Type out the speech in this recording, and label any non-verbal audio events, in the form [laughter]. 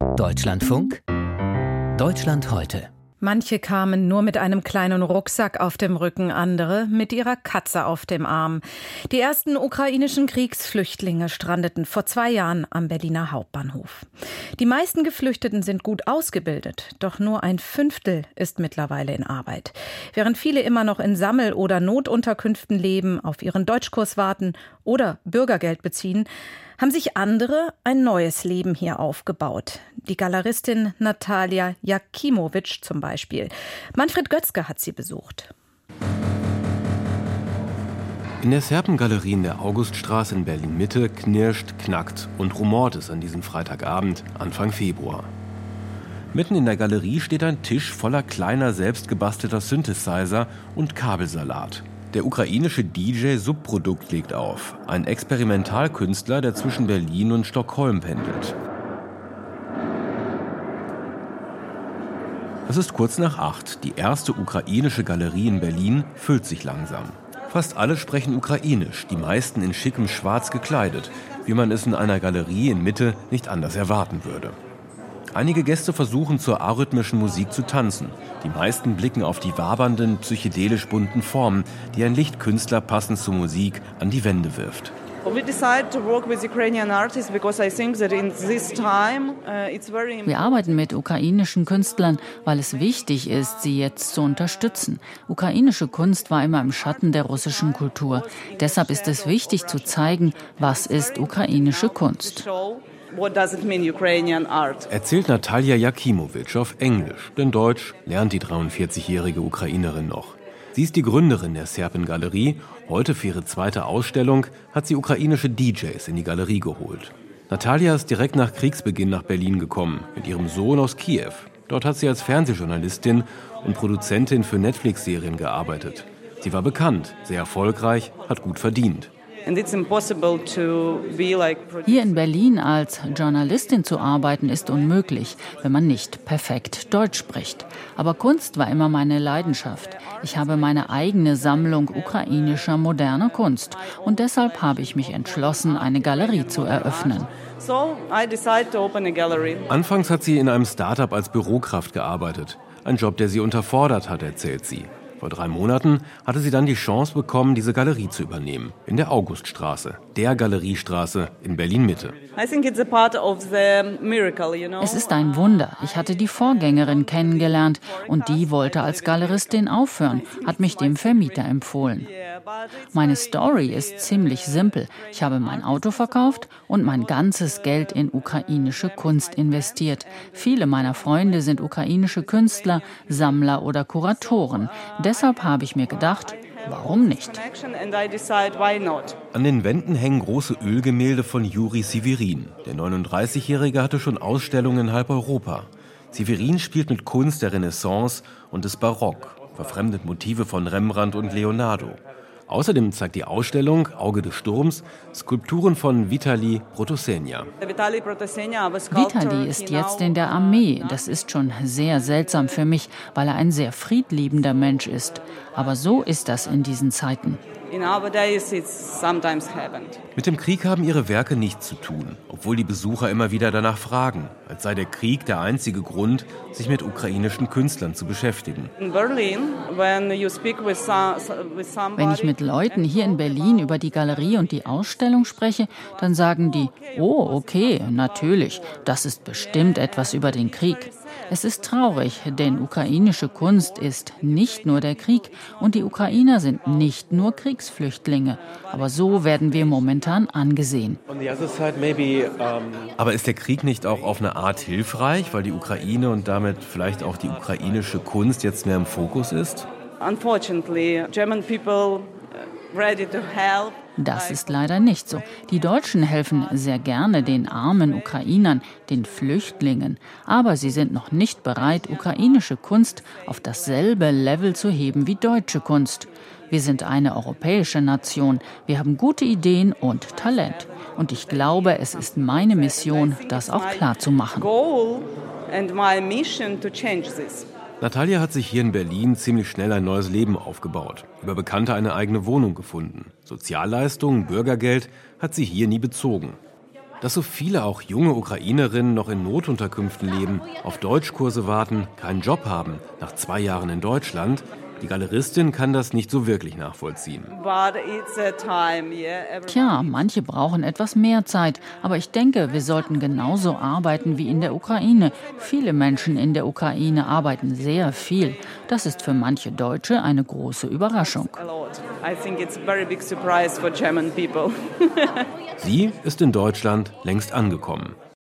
Deutschlandfunk Deutschland heute Manche kamen nur mit einem kleinen Rucksack auf dem Rücken, andere mit ihrer Katze auf dem Arm. Die ersten ukrainischen Kriegsflüchtlinge strandeten vor zwei Jahren am Berliner Hauptbahnhof. Die meisten Geflüchteten sind gut ausgebildet, doch nur ein Fünftel ist mittlerweile in Arbeit. Während viele immer noch in Sammel- oder Notunterkünften leben, auf ihren Deutschkurs warten oder Bürgergeld beziehen, haben sich andere ein neues Leben hier aufgebaut. Die Galeristin Natalia Jakimovic zum Beispiel. Manfred Götzke hat sie besucht. In der Serpengalerie in der Auguststraße in Berlin-Mitte knirscht, knackt und rumort es an diesem Freitagabend, Anfang Februar. Mitten in der Galerie steht ein Tisch voller kleiner selbstgebastelter Synthesizer und Kabelsalat. Der ukrainische DJ Subprodukt legt auf, ein Experimentalkünstler, der zwischen Berlin und Stockholm pendelt. Es ist kurz nach acht. Die erste ukrainische Galerie in Berlin füllt sich langsam. Fast alle sprechen ukrainisch, die meisten in schickem Schwarz gekleidet, wie man es in einer Galerie in Mitte nicht anders erwarten würde. Einige Gäste versuchen zur arrhythmischen Musik zu tanzen. Die meisten blicken auf die wabernden, psychedelisch bunten Formen, die ein Lichtkünstler passend zur Musik an die Wände wirft. Uh, Wir arbeiten mit ukrainischen Künstlern, weil es wichtig ist, sie jetzt zu unterstützen. Ukrainische Kunst war immer im Schatten der russischen Kultur. Deshalb ist es wichtig zu zeigen, was ist ukrainische Kunst. What does it mean Ukrainian art? Erzählt Natalia Jakimovic auf Englisch, denn Deutsch lernt die 43-jährige Ukrainerin noch. Sie ist die Gründerin der Serpengalerie. Heute für ihre zweite Ausstellung hat sie ukrainische DJs in die Galerie geholt. Natalia ist direkt nach Kriegsbeginn nach Berlin gekommen, mit ihrem Sohn aus Kiew. Dort hat sie als Fernsehjournalistin und Produzentin für Netflix-Serien gearbeitet. Sie war bekannt, sehr erfolgreich, hat gut verdient. Hier in Berlin als Journalistin zu arbeiten ist unmöglich, wenn man nicht perfekt Deutsch spricht. Aber Kunst war immer meine Leidenschaft. Ich habe meine eigene Sammlung ukrainischer moderner Kunst und deshalb habe ich mich entschlossen, eine Galerie zu eröffnen. Anfangs hat sie in einem Startup als Bürokraft gearbeitet. Ein Job, der sie unterfordert hat, erzählt sie. Vor drei Monaten hatte sie dann die Chance bekommen, diese Galerie zu übernehmen. In der Auguststraße, der Galeriestraße in Berlin-Mitte. Es ist ein Wunder. Ich hatte die Vorgängerin kennengelernt und die wollte als Galeristin aufhören, hat mich dem Vermieter empfohlen. Meine Story ist ziemlich simpel. Ich habe mein Auto verkauft und mein ganzes Geld in ukrainische Kunst investiert. Viele meiner Freunde sind ukrainische Künstler, Sammler oder Kuratoren. Deshalb habe ich mir gedacht, Warum nicht? An den Wänden hängen große Ölgemälde von Juri Severin. Der 39-Jährige hatte schon Ausstellungen in halb Europa. Severin spielt mit Kunst der Renaissance und des Barock, verfremdet Motive von Rembrandt und Leonardo. Außerdem zeigt die Ausstellung Auge des Sturms Skulpturen von Vitali Protosenia. Vitali ist jetzt in der Armee. Das ist schon sehr seltsam für mich, weil er ein sehr friedliebender Mensch ist. Aber so ist das in diesen Zeiten. Mit dem Krieg haben ihre Werke nichts zu tun, obwohl die Besucher immer wieder danach fragen, als sei der Krieg der einzige Grund, sich mit ukrainischen Künstlern zu beschäftigen. Wenn ich mit Leuten hier in Berlin über die Galerie und die Ausstellung spreche, dann sagen die, oh, okay, natürlich, das ist bestimmt etwas über den Krieg. Es ist traurig, denn ukrainische Kunst ist nicht nur der Krieg und die Ukrainer sind nicht nur Kriegsflüchtlinge. Aber so werden wir momentan angesehen. Aber ist der Krieg nicht auch auf eine Art hilfreich, weil die Ukraine und damit vielleicht auch die ukrainische Kunst jetzt mehr im Fokus ist? Unfortunately, German people. Das ist leider nicht so. Die Deutschen helfen sehr gerne den armen Ukrainern, den Flüchtlingen, aber sie sind noch nicht bereit, ukrainische Kunst auf dasselbe Level zu heben wie deutsche Kunst. Wir sind eine europäische Nation, wir haben gute Ideen und Talent. Und ich glaube, es ist meine Mission, das auch klar zu machen. Natalia hat sich hier in Berlin ziemlich schnell ein neues Leben aufgebaut. Über Bekannte eine eigene Wohnung gefunden. Sozialleistungen, Bürgergeld hat sie hier nie bezogen. Dass so viele auch junge Ukrainerinnen noch in Notunterkünften leben, auf Deutschkurse warten, keinen Job haben, nach zwei Jahren in Deutschland, die Galeristin kann das nicht so wirklich nachvollziehen. Tja, manche brauchen etwas mehr Zeit, aber ich denke, wir sollten genauso arbeiten wie in der Ukraine. Viele Menschen in der Ukraine arbeiten sehr viel. Das ist für manche Deutsche eine große Überraschung. [laughs] Sie ist in Deutschland längst angekommen.